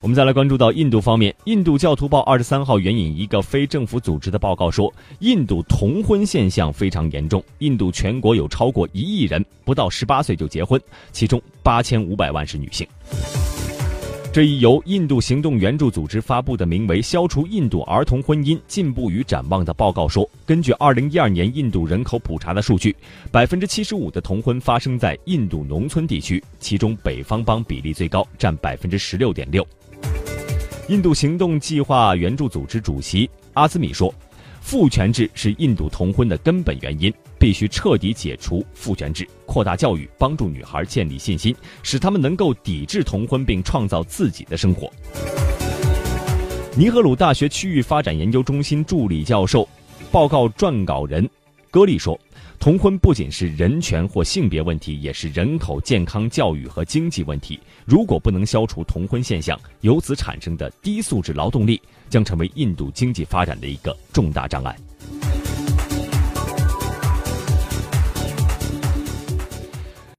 我们再来关注到印度方面，印度教徒报二十三号援引一个非政府组织的报告说，印度同婚现象非常严重。印度全国有超过一亿人不到十八岁就结婚，其中八千五百万是女性。这一由印度行动援助组织发布的名为《消除印度儿童婚姻进步与展望》的报告说，根据二零一二年印度人口普查的数据，百分之七十五的同婚发生在印度农村地区，其中北方邦比例最高，占百分之十六点六。印度行动计划援助组织主席阿兹米说。父权制是印度同婚的根本原因，必须彻底解除父权制，扩大教育，帮助女孩建立信心，使他们能够抵制同婚并创造自己的生活。尼赫鲁大学区域发展研究中心助理教授、报告撰稿人戈利说。同婚不仅是人权或性别问题，也是人口健康、教育和经济问题。如果不能消除同婚现象，由此产生的低素质劳动力将成为印度经济发展的一个重大障碍。